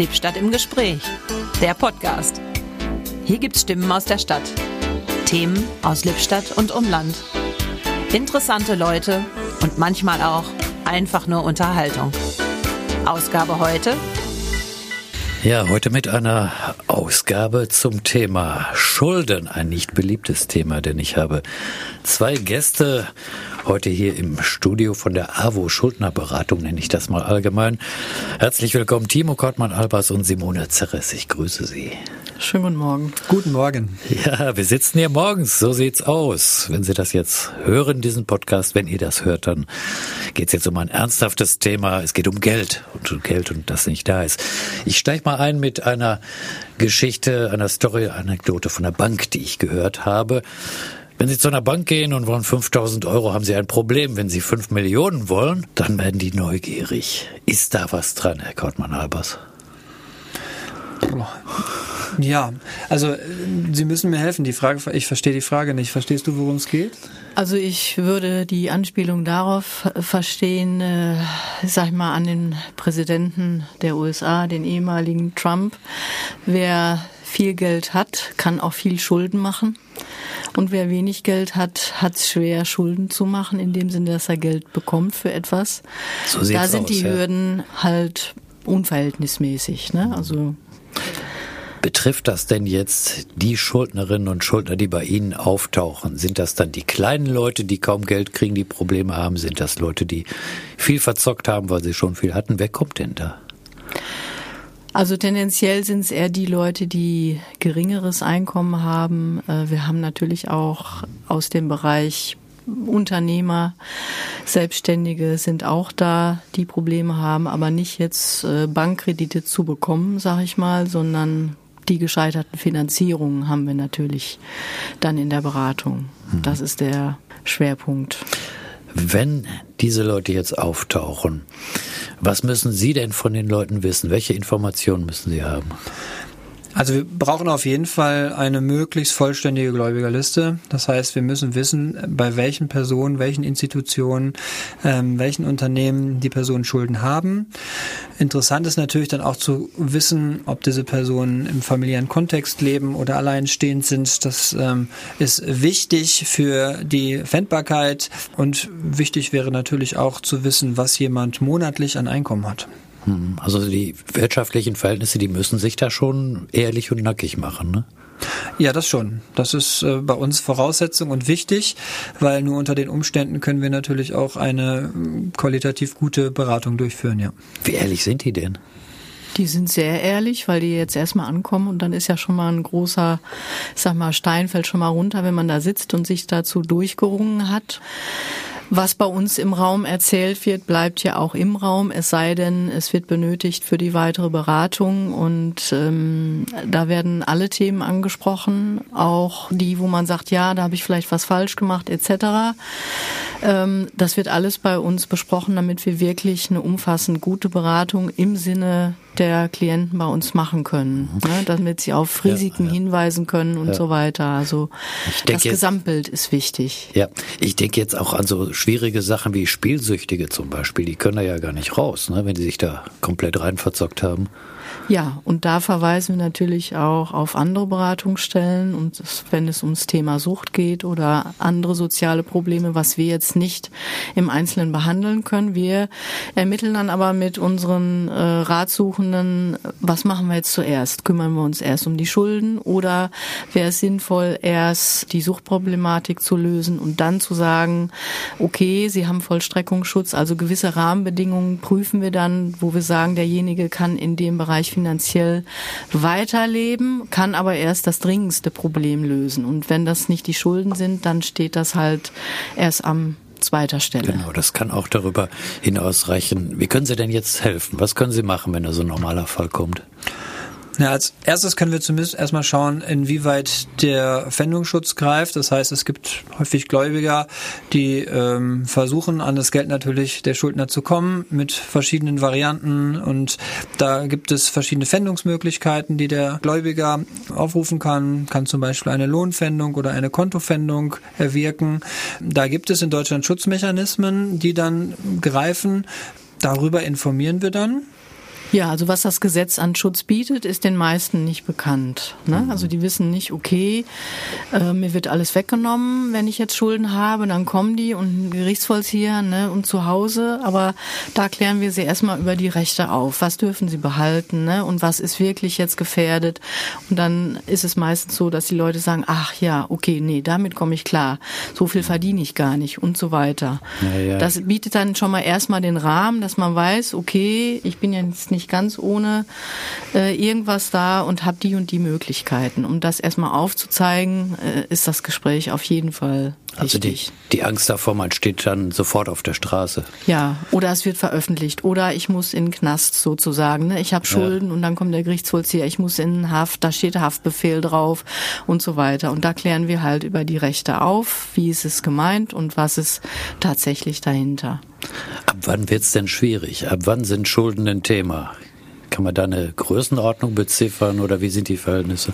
Lippstadt im Gespräch, der Podcast. Hier gibt's Stimmen aus der Stadt, Themen aus Lippstadt und Umland, interessante Leute und manchmal auch einfach nur Unterhaltung. Ausgabe heute ja, heute mit einer Ausgabe zum Thema Schulden. Ein nicht beliebtes Thema, denn ich habe zwei Gäste heute hier im Studio von der AWO Schuldnerberatung, nenne ich das mal allgemein. Herzlich willkommen, Timo Kortmann-Albers und Simone Zerres. Ich grüße Sie. Schönen guten Morgen. Guten Morgen. Ja, wir sitzen hier morgens, so sieht's aus. Wenn Sie das jetzt hören, diesen Podcast, wenn ihr das hört, dann geht's jetzt um ein ernsthaftes Thema. Es geht um Geld und um Geld und das nicht da ist. Ich steige mal ein mit einer Geschichte, einer Story, Anekdote von der Bank, die ich gehört habe. Wenn Sie zu einer Bank gehen und wollen 5000 Euro, haben Sie ein Problem. Wenn Sie 5 Millionen wollen, dann werden die neugierig. Ist da was dran, Herr Kautmann-Albers? Ja, also Sie müssen mir helfen. Die Frage, ich verstehe die Frage nicht. Verstehst du, worum es geht? Also ich würde die Anspielung darauf verstehen, äh, sag ich mal, an den Präsidenten der USA, den ehemaligen Trump. Wer viel Geld hat, kann auch viel Schulden machen. Und wer wenig Geld hat, hat es schwer, Schulden zu machen, in dem Sinne, dass er Geld bekommt für etwas. So da sind aus, die Hürden halt unverhältnismäßig. Ne? Also Betrifft das denn jetzt die Schuldnerinnen und Schuldner, die bei Ihnen auftauchen? Sind das dann die kleinen Leute, die kaum Geld kriegen, die Probleme haben? Sind das Leute, die viel verzockt haben, weil sie schon viel hatten? Wer kommt denn da? Also tendenziell sind es eher die Leute, die geringeres Einkommen haben. Äh, wir haben natürlich auch aus dem Bereich Unternehmer, Selbstständige sind auch da, die Probleme haben, aber nicht jetzt äh, Bankkredite zu bekommen, sage ich mal, sondern die gescheiterten Finanzierungen haben wir natürlich dann in der Beratung. Mhm. Das ist der Schwerpunkt. Wenn diese Leute jetzt auftauchen, was müssen Sie denn von den Leuten wissen? Welche Informationen müssen Sie haben? Also wir brauchen auf jeden Fall eine möglichst vollständige Gläubigerliste. Das heißt, wir müssen wissen, bei welchen Personen, welchen Institutionen, ähm, welchen Unternehmen die Personen Schulden haben. Interessant ist natürlich dann auch zu wissen, ob diese Personen im familiären Kontext leben oder alleinstehend sind. Das ähm, ist wichtig für die Fändbarkeit und wichtig wäre natürlich auch zu wissen, was jemand monatlich an Einkommen hat. Hm, also die wirtschaftlichen Verhältnisse, die müssen sich da schon ehrlich und nackig machen, ne? Ja, das schon. Das ist äh, bei uns Voraussetzung und wichtig, weil nur unter den Umständen können wir natürlich auch eine äh, qualitativ gute Beratung durchführen, ja. Wie ehrlich sind die denn? Die sind sehr ehrlich, weil die jetzt erstmal ankommen und dann ist ja schon mal ein großer, sag mal, Stein fällt schon mal runter, wenn man da sitzt und sich dazu durchgerungen hat. Was bei uns im Raum erzählt wird, bleibt ja auch im Raum, es sei denn, es wird benötigt für die weitere Beratung. Und ähm, da werden alle Themen angesprochen, auch die, wo man sagt, ja, da habe ich vielleicht was falsch gemacht, etc. Ähm, das wird alles bei uns besprochen, damit wir wirklich eine umfassend gute Beratung im Sinne der Klienten bei uns machen können, mhm. ne, damit sie auf Risiken ja, ja. hinweisen können und ja. so weiter. Also das jetzt, Gesamtbild ist wichtig. Ja, ich denke jetzt auch an so schwierige Sachen wie Spielsüchtige zum Beispiel. Die können da ja gar nicht raus, ne, wenn die sich da komplett rein verzockt haben. Ja, und da verweisen wir natürlich auch auf andere Beratungsstellen und wenn es ums Thema Sucht geht oder andere soziale Probleme, was wir jetzt nicht im Einzelnen behandeln können. Wir ermitteln dann aber mit unseren äh, Ratsuchenden, was machen wir jetzt zuerst? Kümmern wir uns erst um die Schulden oder wäre es sinnvoll, erst die Suchtproblematik zu lösen und dann zu sagen, okay, Sie haben Vollstreckungsschutz, also gewisse Rahmenbedingungen prüfen wir dann, wo wir sagen, derjenige kann in dem Bereich finanziell weiterleben, kann aber erst das dringendste Problem lösen. Und wenn das nicht die Schulden sind, dann steht das halt erst am zweiter Stelle. Genau, das kann auch darüber hinaus reichen. Wie können Sie denn jetzt helfen? Was können Sie machen, wenn da so ein normaler Fall kommt? Ja, als erstes können wir zumindest erstmal schauen, inwieweit der Pfändungsschutz greift. Das heißt, es gibt häufig Gläubiger, die ähm, versuchen, an das Geld natürlich der Schuldner zu kommen mit verschiedenen Varianten. Und da gibt es verschiedene Pfändungsmöglichkeiten, die der Gläubiger aufrufen kann. Kann zum Beispiel eine Lohnpfändung oder eine Kontopfändung erwirken. Da gibt es in Deutschland Schutzmechanismen, die dann greifen. Darüber informieren wir dann Ja, also was das Gesetz an Schutz bietet, ist den meisten nicht bekannt. Ne? Also die wissen nicht, okay, äh, mir wird alles weggenommen, wenn ich jetzt Schulden habe, dann kommen die und Gerichtsvollzieher ne, und zu Hause. Aber da klären wir sie erstmal über die Rechte auf. Was dürfen sie behalten ne? und was ist wirklich jetzt gefährdet? Und dann ist es meistens so, dass die Leute sagen, ach ja, okay, nee, damit komme ich klar. So viel verdiene ich gar nicht und so weiter. Ja, ja. Das bietet dann schon mal erstmal den Rahmen, dass man weiß, okay, ich bin jetzt nicht ganz ohne äh, irgendwas da und habe die und die Möglichkeiten. Um das erstmal aufzuzeigen, äh, ist das Gespräch auf jeden Fall Also die, wichtig. die Angst davor, man steht dann sofort auf der Straße. Ja, oder es wird veröffentlicht oder ich muss in den Knast sozusagen. Ne? Ich habe Schulden und dann kommt der Gerichtsvollzieher, ich muss in Haft, da steht Haftbefehl drauf und so weiter. Und da klären wir halt über die Rechte auf, wie ist es gemeint und was ist tatsächlich dahinter. Ab wann wird's denn schwierig? Ab wann sind Schulden ein Thema? Kann man da eine Größenordnung beziffern oder wie sind die Verhältnisse?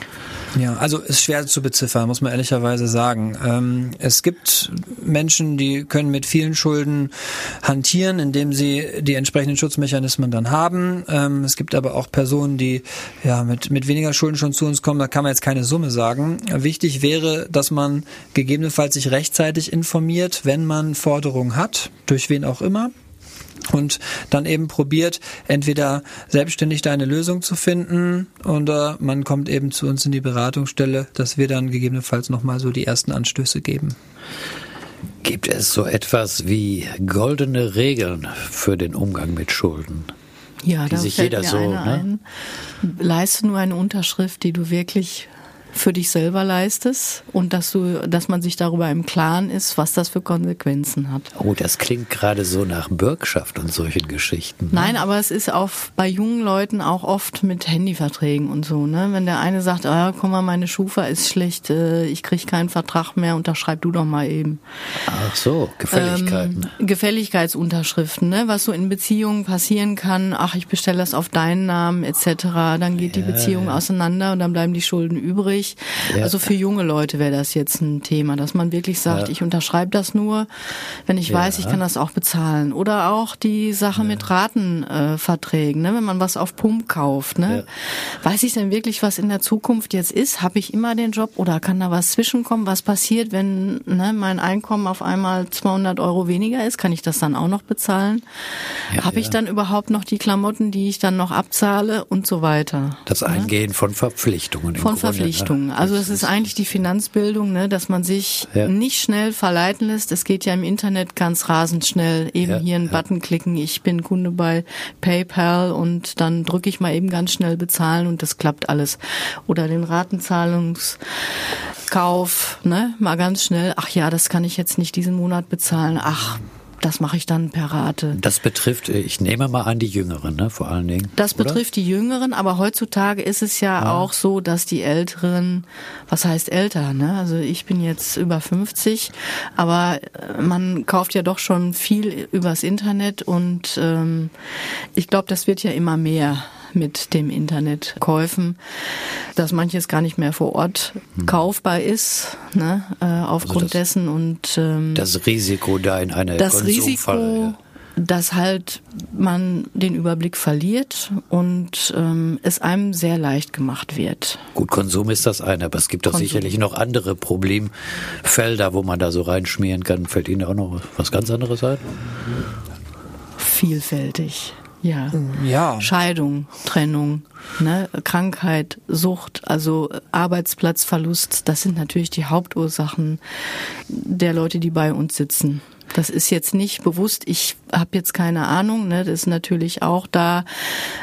Ja, also ist schwer zu beziffern, muss man ehrlicherweise sagen. Ähm, es gibt Menschen, die können mit vielen Schulden hantieren, indem sie die entsprechenden Schutzmechanismen dann haben. Ähm, es gibt aber auch Personen, die ja mit, mit weniger Schulden schon zu uns kommen. Da kann man jetzt keine Summe sagen. Wichtig wäre, dass man gegebenenfalls sich rechtzeitig informiert, wenn man Forderungen hat, durch wen auch immer und dann eben probiert, entweder selbstständig da eine Lösung zu finden oder man kommt eben zu uns in die Beratungsstelle, dass wir dann gegebenenfalls nochmal so die ersten Anstöße geben. Gibt es so etwas wie goldene Regeln für den Umgang mit Schulden? Ja, Die da sich fällt jeder mir so, eine ne? ein. Leiste nur eine Unterschrift, die du wirklich für dich selber leistest und dass du, dass man sich darüber im Klaren ist, was das für Konsequenzen hat. Oh, das klingt gerade so nach Bürgschaft und solchen Geschichten. Nein, aber es ist auch bei jungen Leuten auch oft mit Handyverträgen und so, ne? Wenn der eine sagt, ah, guck mal, meine Schufa ist schlecht, äh, ich krieg keinen Vertrag mehr, unterschreib du doch mal eben. Ach so, Gefälligkeiten. Ähm, Gefälligkeitsunterschriften, ne? was so in Beziehungen passieren kann, ach, ich bestelle das auf deinen Namen etc., dann geht die Ja, Beziehung ja. auseinander und dann bleiben die Schulden übrig. Ja. Also für junge Leute wäre das jetzt ein Thema, dass man wirklich sagt, Ja. ich unterschreibe das nur, wenn ich Ja. weiß, ich kann das auch bezahlen. Oder auch die Sache mit Ratenverträgen, äh, ne? wenn man was auf Pump kauft. Ne? Weiß ich denn wirklich, was in der Zukunft jetzt ist? Habe ich immer den Job oder kann da was zwischenkommen? Was passiert, wenn ne, mein Einkommen auf einmal 200 Euro weniger ist? Kann ich das dann auch noch bezahlen? Habe ich dann überhaupt noch die Klamotten, die ich dann noch abzahle und so weiter? Das Eingehen von Verpflichtungen. Von Grunde, Verpflichtungen. Ne? Also es ist eigentlich die Finanzbildung, ne, dass man sich Ja. nicht schnell verleiten lässt. Es geht ja im Internet ganz rasend schnell. Eben Ja, hier einen ja. Button klicken, ich bin Kunde bei PayPal und dann drücke ich mal eben ganz schnell bezahlen und das klappt alles. Oder den Ratenzahlungskauf, ne, mal ganz schnell. Ach ja, das kann ich jetzt nicht diesen Monat bezahlen. Ach, das mache ich dann per Rate. Das betrifft, äh, ich nehme mal an, die Jüngeren, ne, vor allen Dingen. Das oder? betrifft die Jüngeren, aber heutzutage ist es ja auch so, dass die Älteren, was heißt älter, ne? Also ich bin jetzt über 50, aber äh, man kauft ja doch schon viel übers Internet und ähm, ich glaube, das wird ja immer mehr mit dem Internetkäufen, dass manches gar nicht mehr vor Ort kaufbar ist, ne, äh, aufgrund Hm. Also das- dessen und ähm, Das Risiko da in eine das Konsumfalle, Risiko, ja. dass halt man den Überblick verliert und ähm, es einem sehr leicht gemacht wird. Gut, Konsum ist das eine, aber es gibt doch Konsum. sicherlich noch andere Problemfelder, wo man da so reinschmieren kann. Fällt Ihnen auch noch was ganz anderes ein? Vielfältig. Ja. Ja. Scheidung, Trennung, ne, Krankheit, Sucht, also Arbeitsplatzverlust, das sind natürlich die Hauptursachen der Leute, die bei uns sitzen. Das ist jetzt nicht bewusst, ich habe jetzt keine Ahnung, ne, das ist natürlich auch da,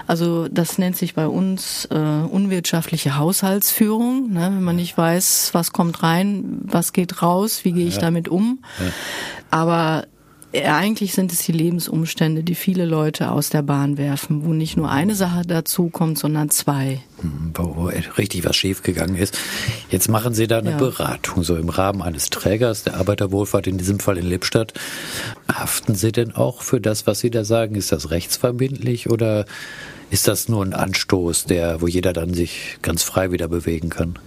also das nennt sich bei uns äh, unwirtschaftliche Haushaltsführung, ne, wenn man nicht weiß, was kommt rein, was geht raus, wie gehe ich damit um. Aber äh, eigentlich sind es die Lebensumstände, die viele Leute aus der Bahn werfen, wo nicht nur eine Sache dazu kommt, sondern zwei. wo, wo richtig was schiefgegangen ist. Jetzt machen Sie da eine Ja. Beratung, so im Rahmen eines Trägers der Arbeiterwohlfahrt, in diesem Fall in Lippstadt. Haften Sie denn auch für das, was Sie da sagen? Ist das rechtsverbindlich oder ist das nur ein Anstoß, der, wo jeder dann sich ganz frei wieder bewegen kann?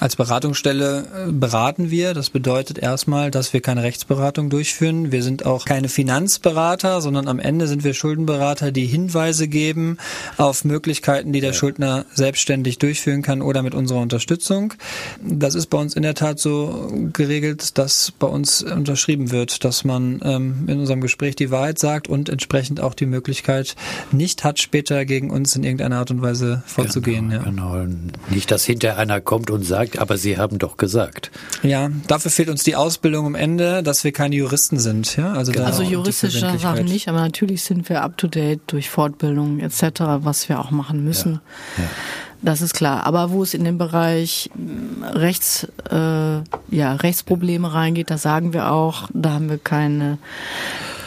Als Beratungsstelle äh, beraten wir. Das bedeutet erstmal, dass wir keine Rechtsberatung durchführen. Wir sind auch keine Finanzberater, sondern am Ende sind wir Schuldenberater, die Hinweise geben auf Möglichkeiten, die der. Schuldner selbstständig durchführen kann oder mit unserer Unterstützung. Das ist bei uns in der Tat so geregelt, dass bei uns unterschrieben wird, dass man ähm, in unserem Gespräch die Wahrheit sagt und entsprechend auch die Möglichkeit nicht hat, später gegen uns in irgendeiner Art und Weise vorzugehen. Genau, ja. genau. Nicht, dass hinter einer kommt und sagt, gesagt, aber Sie haben doch gesagt. Ja, dafür fehlt uns die Ausbildung am Ende, dass wir keine Juristen sind. Ja, also, genau. also juristische Sachen nicht, aber natürlich sind wir up to date durch Fortbildung etc., was wir auch machen müssen. Ja. Ja. Das ist klar. Aber wo es in den Bereich hm, Rechts, äh, ja, Rechtsprobleme reingeht, da sagen wir auch, da haben wir keine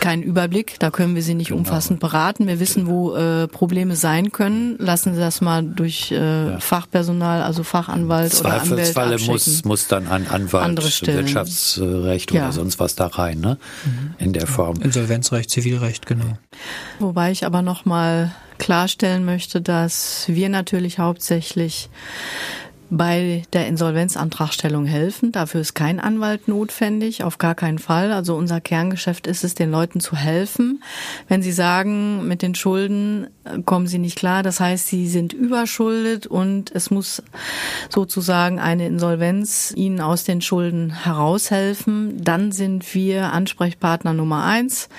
keinen Überblick, da können wir Sie nicht genau. umfassend beraten. Wir wissen, wo äh, Probleme sein können. Lassen Sie das mal durch äh, ja. Fachpersonal, also Fachanwalt oder Anwalt Zweifelsfalle muss, muss dann ein Anwalt, Wirtschaftsrecht ja. oder sonst was da rein, ne? Mhm. In der Form. Insolvenzrecht, Zivilrecht, genau. Wobei ich aber noch mal klarstellen möchte, dass wir natürlich hauptsächlich bei der Insolvenzantragstellung helfen. Dafür ist kein Anwalt notwendig, auf gar keinen Fall. Also unser Kerngeschäft ist es, den Leuten zu helfen. Wenn sie sagen, mit den Schulden äh, kommen sie nicht klar, das heißt, sie sind überschuldet und es muss sozusagen eine Insolvenz ihnen aus den Schulden heraushelfen, dann sind wir Ansprechpartner Nummer eins.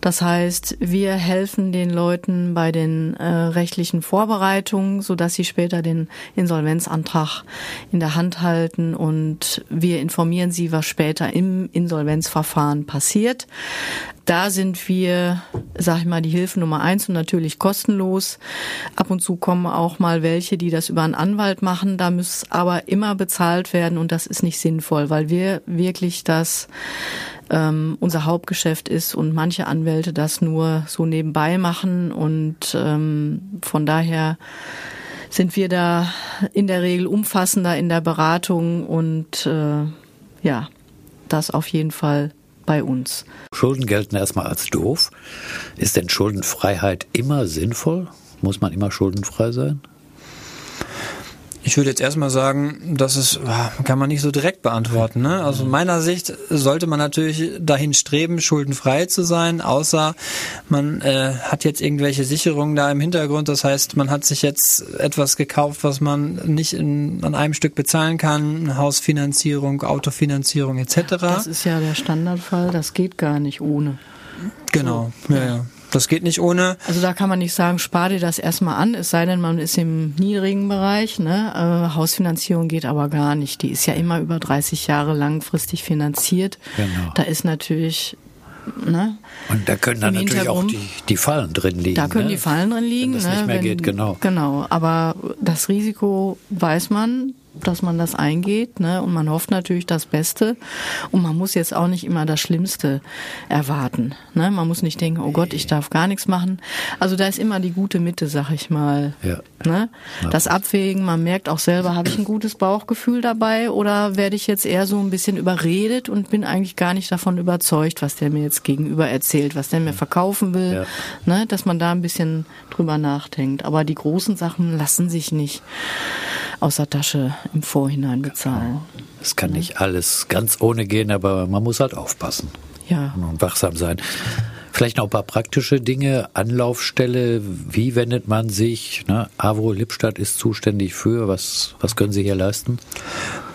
Das heißt, wir helfen den Leuten bei den äh, rechtlichen Vorbereitungen, sodass sie später den Insolvenzantrag Vertrag in der Hand halten und wir informieren sie, was später im Insolvenzverfahren passiert. Da sind wir, sag ich mal, die Hilfe Nummer eins und natürlich kostenlos. Ab und zu kommen auch mal welche, die das über einen Anwalt machen. Da muss aber immer bezahlt werden und das ist nicht sinnvoll, weil wir wirklich das ähm, unser Hauptgeschäft ist und manche Anwälte das nur so nebenbei machen und ähm, von daher sind wir da in der Regel umfassender in der Beratung und äh, ja, das auf jeden Fall bei uns. Schulden gelten erstmal als doof. Ist denn Schuldenfreiheit immer sinnvoll? Muss man immer schuldenfrei sein? Ich würde jetzt erstmal sagen, das ist, ah, kann man nicht so direkt beantworten. Ne? Also aus meiner Sicht sollte man natürlich dahin streben, schuldenfrei zu sein, außer man äh, hat jetzt irgendwelche Sicherungen da im Hintergrund. Das heißt, man hat sich jetzt etwas gekauft, was man nicht in, an einem Stück bezahlen kann, Hausfinanzierung, Autofinanzierung etc. Das ist ja der Standardfall, das geht gar nicht ohne. Genau, ja, ja. Das geht nicht ohne. Also da kann man nicht sagen, spar dir das erstmal an, es sei denn, man ist im niedrigen Bereich. Ne? Äh, Hausfinanzierung geht aber gar nicht. Die ist ja immer über 30 Jahre langfristig finanziert. Genau. Da ist natürlich Ne? Und da können dann natürlich auch die, die Fallen drin liegen. Da können ne? die Fallen drin liegen. Wenn das nicht mehr wenn, geht, genau. Genau, aber das Risiko weiß man, dass man das eingeht, ne? Und man hofft natürlich das Beste. Und man muss jetzt auch nicht immer das Schlimmste erwarten. Ne? Man muss nicht denken, oh Gott, ich darf gar nichts machen. Also da ist immer die gute Mitte, sag ich mal. Ja. Ne? Das Abwägen, man merkt auch selber, habe ich ein gutes Bauchgefühl dabei oder werde ich jetzt eher so ein bisschen überredet und bin eigentlich gar nicht davon überzeugt, was der mir jetzt gegenüber erzählt, was der mir verkaufen will. Ja. Ne? Dass man da ein bisschen drüber nachdenkt. Aber die großen Sachen lassen sich nicht aus der Tasche im Vorhinein bezahlen. Es kann nicht alles ganz ohne gehen, aber man muss halt aufpassen. Ja. Und wachsam sein. Vielleicht noch ein paar praktische Dinge. Anlaufstelle, wie wendet man sich? Ne? AWO Lippstadt ist zuständig für. Was, was können Sie hier leisten?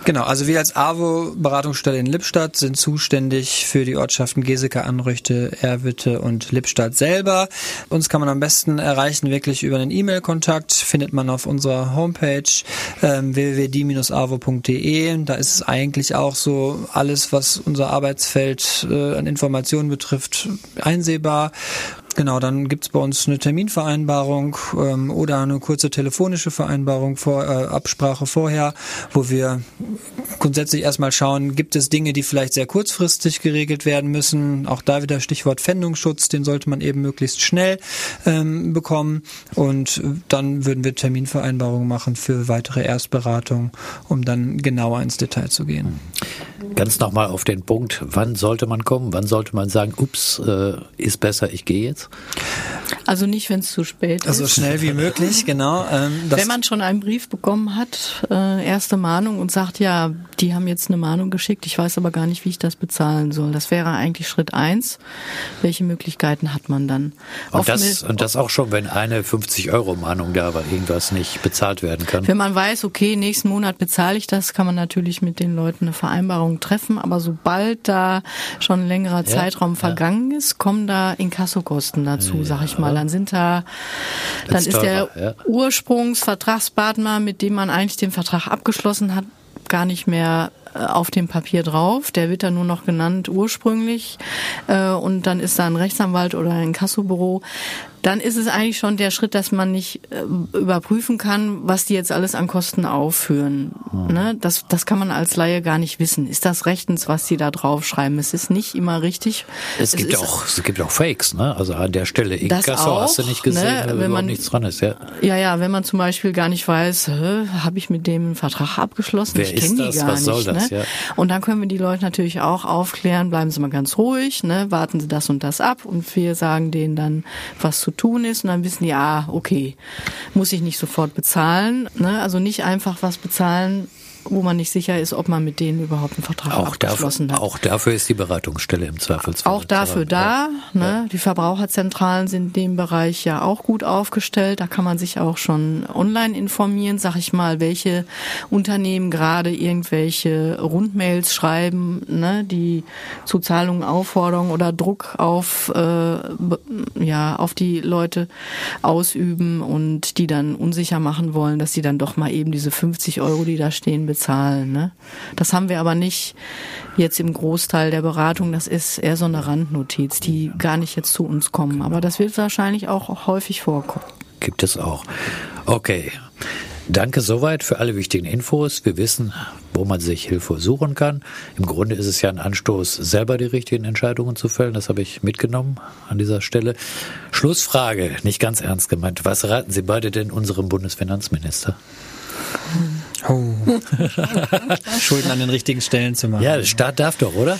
Genau, also wir als AWO Beratungsstelle in Lippstadt sind zuständig für die Ortschaften Geseke, Anrüchte, Erwitte und Lippstadt selber. Uns kann man am besten erreichen wirklich über einen E-Mail-Kontakt, findet man auf unserer Homepage ähm, www.die-avo.de. Da ist es eigentlich auch so alles, was unser Arbeitsfeld äh, an Informationen betrifft, einsehbar. Genau, dann gibt's bei uns eine Terminvereinbarung ähm, oder eine kurze telefonische Vereinbarung, vor, äh, Absprache vorher, wo wir grundsätzlich erstmal schauen, gibt es Dinge, die vielleicht sehr kurzfristig geregelt werden müssen. Auch da wieder Stichwort Pfändungsschutz, den sollte man eben möglichst schnell ähm, bekommen. Und dann würden wir Terminvereinbarungen machen für weitere Erstberatung, um dann genauer ins Detail zu gehen. Ganz nochmal auf den Punkt, wann sollte man kommen? Wann sollte man sagen, ups, äh, ist besser, ich gehe jetzt? Also nicht, wenn es zu spät also ist. So schnell wie möglich, genau. Ähm, wenn man schon einen Brief bekommen hat, äh, erste Mahnung und sagt, ja, die haben jetzt eine Mahnung geschickt, ich weiß aber gar nicht, wie ich das bezahlen soll. Das wäre eigentlich Schritt eins. Welche Möglichkeiten hat man dann? Und das, und das auch schon, wenn eine 50 Euro Mahnung da war, irgendwas nicht bezahlt werden kann. Wenn man weiß, okay, nächsten Monat bezahle ich das, kann man natürlich mit den Leuten eine Vereinbarung treffen. Aber sobald da schon ein längerer Zeitraum ja, vergangen ja. ist, kommen da Inkassokosten dazu, ja. sag ich mal. Dann sind da, dann ist, ist der. Ursprungsvertragspartner, mit dem man eigentlich den Vertrag abgeschlossen hat, gar nicht mehr auf dem Papier drauf. Der wird dann nur noch genannt ursprünglich. Äh, und dann ist da ein Rechtsanwalt oder ein Kassobüro dann ist es eigentlich schon der Schritt, dass man nicht äh, überprüfen kann, was die jetzt alles an Kosten aufführen. Mhm. Ne? Das, das kann man als Laie gar nicht wissen. Ist das rechtens, was sie da draufschreiben? Es ist nicht immer richtig. Es, es gibt auch, es gibt auch Fakes, ne? Also an der Stelle Inkasso hast du nicht gesehen, ne? wenn man nichts dran ist, ja. Ja, ja, wenn man zum Beispiel gar nicht weiß, habe ich mit dem einen Vertrag abgeschlossen? Wer ich kenne die gar was nicht. Das, ne? Ja. Und dann können wir die Leute natürlich auch aufklären, bleiben Sie mal ganz ruhig, ne? warten Sie das und das ab und wir sagen denen dann, was zu tun ist und dann wissen die, ah, okay, muss ich nicht sofort bezahlen. Ne? Also nicht einfach was bezahlen, wo man nicht sicher ist, ob man mit denen überhaupt einen Vertrag auch abgeschlossen dafür, hat. Auch dafür ist die Beratungsstelle im Zweifelsfall. Auch dafür da. Ja. Ne? Die Verbraucherzentralen sind in dem Bereich ja auch gut aufgestellt. Da kann man sich auch schon online informieren, sag ich mal, welche Unternehmen gerade irgendwelche Rundmails schreiben, ne? die zu Zahlungen auffordern oder Druck auf, äh, ja, auf die Leute ausüben und die dann unsicher machen wollen, dass sie dann doch mal eben diese 50 Euro, die da stehen, bezahlen. Ne? Das haben wir aber nicht jetzt im Großteil der Beratung. Das ist eher so eine Randnotiz, die gar nicht jetzt zu uns kommen. Aber das wird wahrscheinlich auch häufig vorkommen. Gibt es auch. Okay. Danke soweit für alle wichtigen Infos. Wir wissen, wo man sich Hilfe suchen kann. Im Grunde ist es ja ein Anstoß, selber die richtigen Entscheidungen zu fällen. Das habe ich mitgenommen an dieser Stelle. Schlussfrage, nicht ganz ernst gemeint. Was raten Sie beide denn unserem Bundesfinanzminister? Oh. Schulden an den richtigen Stellen zu machen. Ja, der Staat darf doch, oder?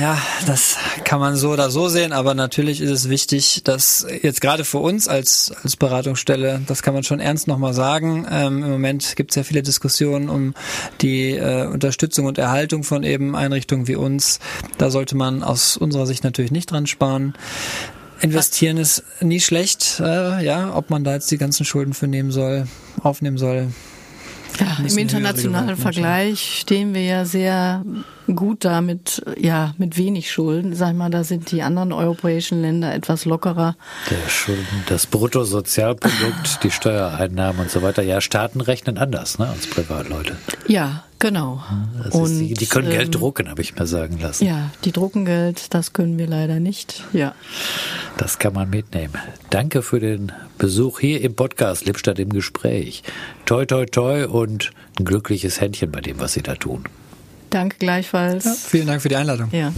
Ja, das kann man so oder so sehen, aber natürlich ist es wichtig, dass jetzt gerade für uns als, als Beratungsstelle, das kann man schon ernst nochmal sagen, ähm, im Moment gibt es ja viele Diskussionen um die äh, Unterstützung und Erhaltung von eben Einrichtungen wie uns. Da sollte man aus unserer Sicht natürlich nicht dran sparen. Investieren ist nie schlecht, äh, ja, ob man da jetzt die ganzen Schulden für nehmen soll, aufnehmen soll, ja, im internationalen Vergleich stehen wir ja sehr gut da mit, ja, mit wenig Schulden. Sag mal, da sind die anderen europäischen Länder etwas lockerer. Der Schulden, das Bruttosozialprodukt, die Steuereinnahmen und so weiter. Ja, Staaten rechnen anders, ne, als Privatleute. Ja, genau. und, die, die, können Geld ähm, drucken, habe ich mir sagen lassen. Ja, die drucken Geld, das können wir leider nicht. Ja. Das kann man mitnehmen. Danke für den Besuch hier im Podcast Lippstadt im Gespräch. Toi, toi, toi und ein glückliches Händchen bei dem, was Sie da tun. Danke gleichfalls. Ja, vielen Dank für die Einladung. Ja.